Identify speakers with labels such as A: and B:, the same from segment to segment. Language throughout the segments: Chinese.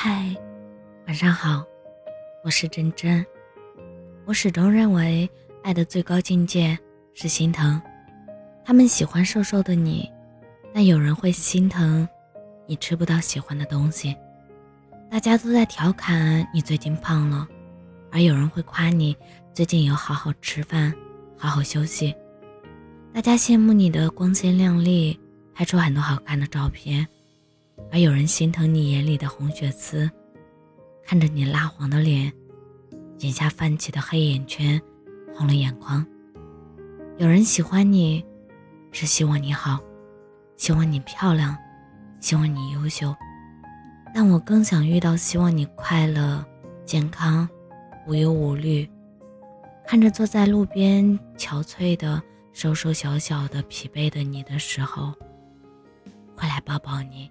A: 嗨，晚上好，我是真真。我始终认为，爱的最高境界是心疼。他们喜欢瘦瘦的你，但有人会心疼你吃不到喜欢的东西。大家都在调侃你最近胖了，而有人会夸你最近有好好吃饭，好好休息。大家羡慕你的光鲜亮丽，拍出很多好看的照片。而有人心疼你眼里的红血丝，看着你蜡黄的脸，眼下泛起的黑眼圈，红了眼眶。有人喜欢你，是希望你好，希望你漂亮，希望你优秀。但我更想遇到希望你快乐、健康、无忧无虑。看着坐在路边憔悴的、瘦瘦小小的、疲惫的你的时候，会来抱抱你。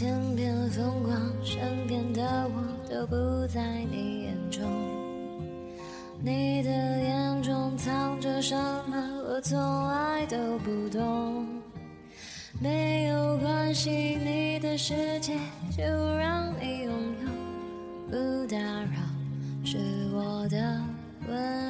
B: 天边风光，身边的我都不在你眼中。你的眼中藏着什么，我从来都不懂。没有关系，你的世界就让你拥有，不打扰是我的温柔。